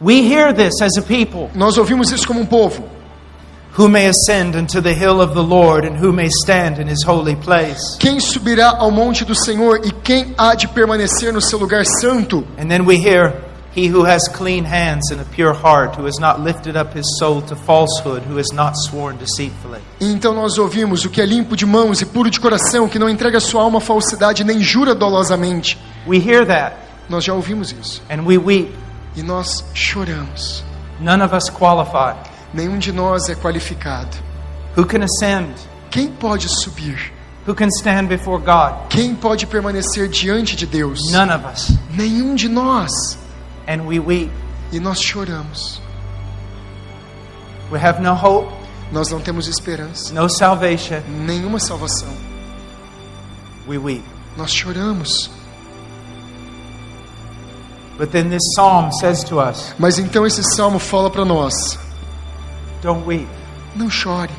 We hear this as a people. Nós ouvimos isso como um povo. Who may ascend unto the hill of the Lord, and who may stand in his holy place? Quem subirá ao monte do Senhor e quem há de permanecer no seu lugar santo? And then we hear, He who has clean hands and a pure heart, who has not lifted up his soul to falsehood, who has not sworn deceitfully. Então nós ouvimos o que é limpo de mãos e puro de coração, que não entrega sua alma à falsidade nem jura dolosamente. We hear that, Nós já ouvimos isso. and we weep. E nós choramos. None of us qualify. Nenhum de nós é qualificado. Who can ascend? Quem pode subir? Who can stand before God? Quem pode permanecer diante de Deus? None of us. Nenhum de nós. And we weep. E nós choramos. We have no hope, Nós não temos esperança, no salvation. nenhuma salvação. We weep. Nós choramos. But then this psalm says to us, Mas então esse salmo fala para nós: Don't weep. não chore.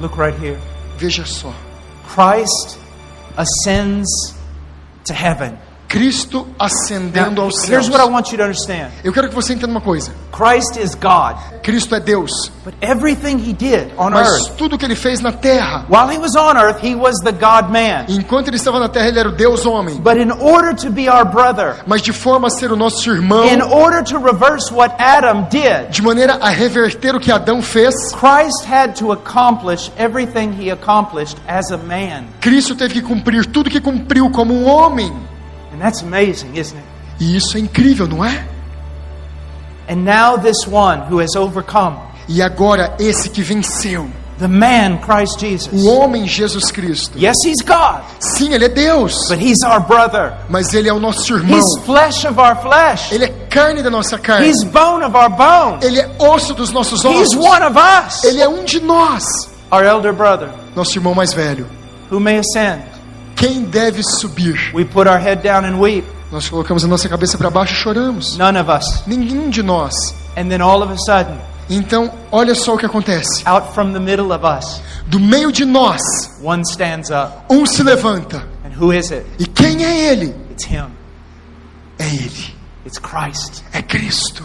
Look right here. Veja só. Christ ascends to heaven. Cristo ascendendo Now, aos céus. here's what I want you to understand Eu quero que você entenda uma coisa. Christ is God, Cristo é Deus, but everything he did on mas earth, tudo que ele fez na terra, while he was on earth, he was the God man. enquanto ele estava na terra, ele era o Deus homem. But in order to be our brother, Mas de forma a ser o nosso irmão, in order to reverse what Adam did, de maneira a reverter o que Adão fez, Christ had to accomplish everything he accomplished as a man. Cristo teve que cumprir tudo que cumpriu como um homem. That's amazing, isn't it? E isso é incrível, não é? And now, this one who has overcome, E agora esse que venceu, the man Christ Jesus. o homem Jesus Cristo. Yes, he's God, Sim, ele é Deus, but he's our brother. mas ele é o nosso irmão. He's flesh of our flesh. Ele é carne da nossa carne. He's bone of our bone. Ele é osso dos nossos He's ossos. one of us. Ele é um de nós, Our elder brother, nosso irmão mais velho. who may ascend. Quem deve subir? We put our head down and weep. Nós colocamos a nossa cabeça para baixo e choramos. None of us. Nenhum de nós. And then all of a sudden, Então, olha só o que acontece. out from the middle of us, Do meio de nós, one stands up. um se levanta. And who is it? E quem é ele? It's him. É ele. It's Christ. É Cristo.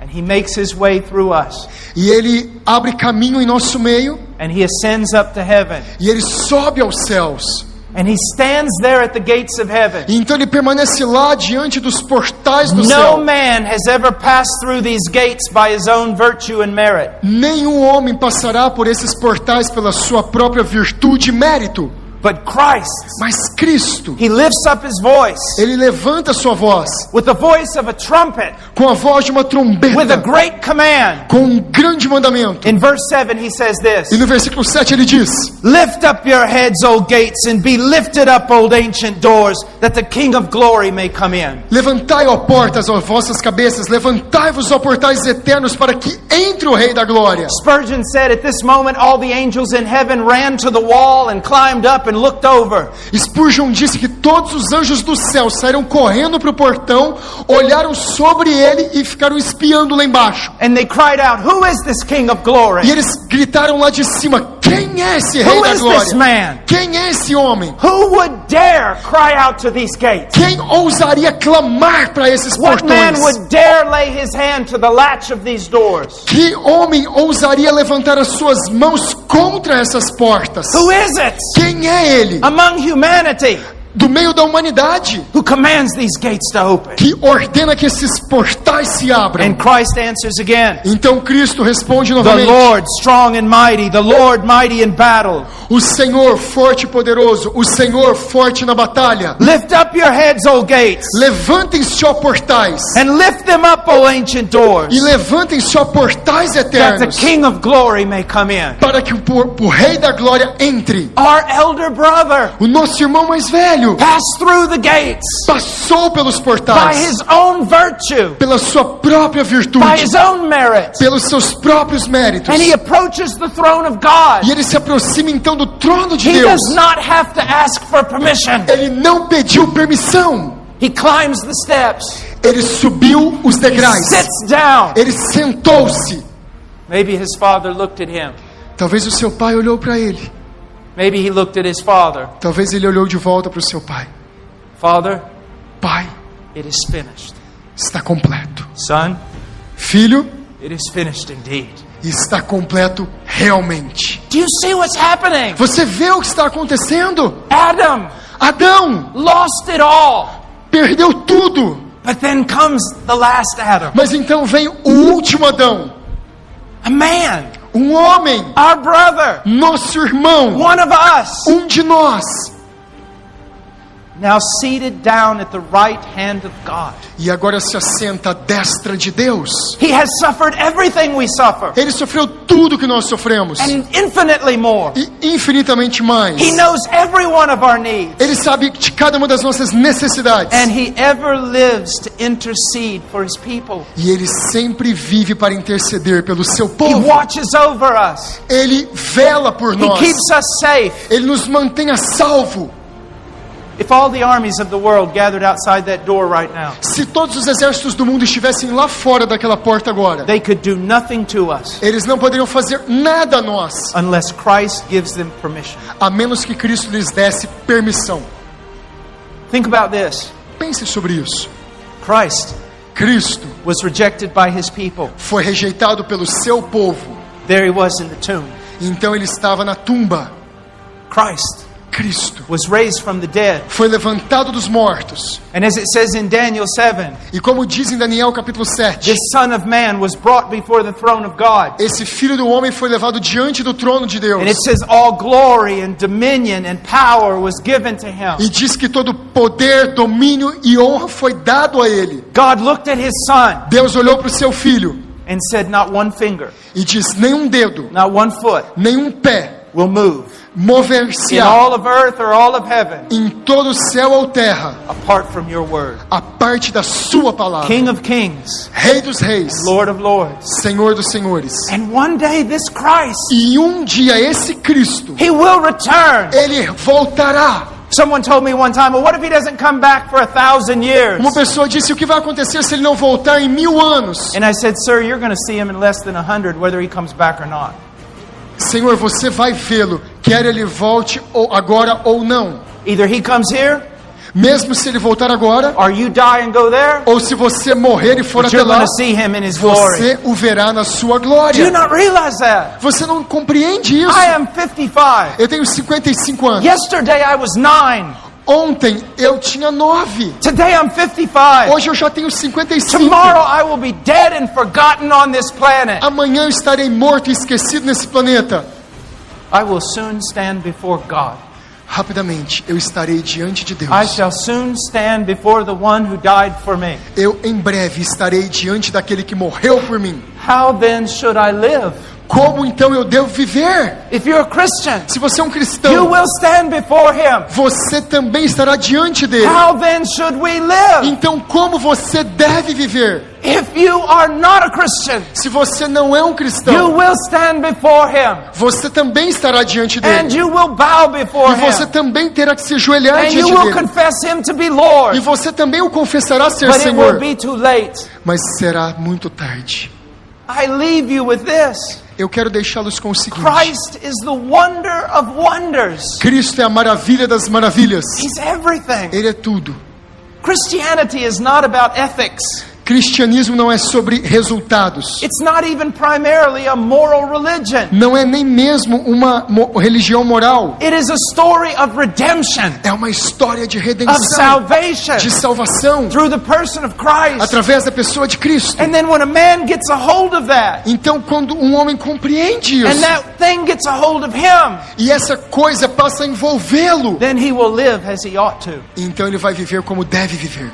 And he makes his way through us. E ele abre caminho em nosso meio And he ascends up to heaven. e ele sobe aos céus. And he stands there at the gates of heaven. E então ele permanece lá diante dos portais do No céu. man has ever passed through these gates by his own virtue and merit. Nenhum homem passará por esses portais pela sua própria virtude e mérito. But Christ, Mas Cristo, he lifts up his voice ele levanta sua voz with the voice of a trumpet, com a voz de uma with a trombeta, great command. com um grande mandamento. In verse 7, he says this E no versículo 7 ele diz: Lift up your heads, O gates, and be lifted up, old ancient doors, that the King of glory may come in. Levantai, ó portas, ó vossas cabeças, levantai-vos, ó portais eternos, para que entre o Rei da Glória. Spurgeon said, At this moment, all the angels in heaven ran to the wall and climbed up and looked over. Spurgeon disse que todos os anjos do céu saíram correndo para o portão, olharam sobre ele e ficaram espiando lá embaixo. And they cried out, Who is this King of glory? E eles gritaram lá de cima: Quem é esse Rei Who da is this Glória? man? Quem é esse homem? Who would dare cry out to these gates? Quem ousaria clamar para esses What man portões? would dare lay his hand to the latch of these doors? Que homem ousaria levantar as suas mãos contra essas portas? Who is it Quem é ele? among humanity Do meio da humanidade who commands these gates to open? que ordena que esses portais se abram. And Christ answers again. Então Cristo responde The novamente: Lord strong and mighty, the Lord mighty in battle. O Senhor forte e poderoso, o Senhor forte na batalha. Lift up your heads, O gates, Levantem-se, ó portais, and lift them up, O ancient doors, e levantem-se, ó portais that the eternos, King of glory may come in. para que o, o Rei da Glória entre. Our elder brother O nosso irmão mais velho the gates passou pelos by portais, his own virtue, pela sua própria by virtude, his own merit, pelos seus próprios méritos. and he approaches the throne of God. E ele se aproxima então do trono de He Deus. does not have to ask for permission. Ele não pediu permissão. He climbs the steps, Ele subiu os degraus. sits down. Ele sentou-se. Maybe his father looked at him. Talvez o seu pai olhou para ele. Maybe he looked at his father. Talvez ele olhou de volta para o seu pai. Father, Pai, it is finished. está completo. Son, Filho, it is finished indeed. está completo realmente. Do you see what's happening? Você vê o que está acontecendo? Adam Adão lost it all. perdeu tudo. But then comes the last Adam, Mas então vem o último Adão, a man, um homem, our brother, nosso irmão, one of us, um de nós. Now seated down at the right hand of God. E agora se assenta à destra de Deus. He has suffered everything we suffer Ele sofreu tudo que nós sofremos and infinitely more. e infinitamente mais. He knows every one of our needs. Ele sabe de cada uma das nossas necessidades. And he ever lives to intercede for his people. E ele sempre vive para interceder pelo seu He povo. watches over us. Ele vela por He nós. keeps us safe. Ele nos mantém a salvo. If all the armies of the world gathered outside that door right now, Se todos os exércitos do mundo estivessem lá fora daquela porta agora, they could do nothing to us eles não poderiam fazer nada a nós, unless Christ gives them permission. a menos que Cristo lhes desse permissão. Think about this. Pense sobre isso. Christ Cristo was rejected by his people. foi rejeitado pelo seu povo. There he was in the tomb. Então ele estava na tumba. Christ Cristo was raised from the dead. foi levantado dos mortos. And as it says in Daniel 7, E como diz em Daniel capítulo 7, this Son of Man was brought before the throne of God. esse filho do homem foi levado diante do trono de Deus. And it says all glory and dominion and power was given to him. E diz que todo poder, domínio e honra foi dado a ele. God looked at his son Deus olhou para o seu filho and said, Not one finger, e disse: nenhum dedo, not one foot nenhum pé will move in mover-se-á all of earth or all of heaven em todo céu ou terra, apart from your word. a parte da sua palavra. King of kings, Rei dos reis, Lord of lords. Senhor dos senhores. And one day this Christ, E um dia esse Cristo, he will return. ele voltará. Someone told me one time, well, what if he doesn't come back for a thousand years? Uma pessoa disse: o que vai acontecer se ele não voltar em mil anos? And I said, sir, you're going to see him in less than a hundred, whether he comes back or not. Senhor, você vai vê-lo, quer ele volte ou agora ou não. Either he comes here, Mesmo se ele voltar agora, there, ou se você morrer e for até lá, você o verá na sua glória. Você não compreende isso? I am 55. Eu tenho 55 anos. Yesterday I was nine. Ontem eu tinha 9. Today I'm 55. Hoje eu já tenho 55. Tomorrow I will be dead and forgotten on this planet. Amanhã eu estarei morto e esquecido nesse planeta. I will soon stand before God. Rapidamente, eu estarei diante de Deus. I shall soon stand before the one who died for me. Eu em breve estarei diante daquele que morreu por mim. How then should I live? Como então eu devo viver? If you're a Christian, Se você é um you cristão, will stand before him. você também estará diante dele. How then should we live? Então, como você deve viver? If you are not a Christian, Se você não é um you cristão, will stand before him você também estará diante and dele. you will bow before E você him também terá que se ajoelhar and you diante will dele. confess him to be E Lord. você também o confessará ser But it will Senhor. be too late. Mas será muito tarde. I leave you with this. Eu quero deixá-los com o seguinte: Christ is the wonder of wonders. Cristo é a maravilha das maravilhas. He's everything. Ele é tudo. Christianity is not about ethics. Cristianismo não é sobre resultados. It's not even primarily a moral religion. Não é nem mesmo uma mo- religião moral. It is a story of redemption, É uma história de of redenção, salvation de salvação, through the person of Christ. através da pessoa de Cristo. And then when a man gets a hold of that, Então, quando um homem compreende and isso that thing gets a hold of him, e essa coisa passa a envolvê-lo, then he will live as he ought to. então ele vai viver como deve viver.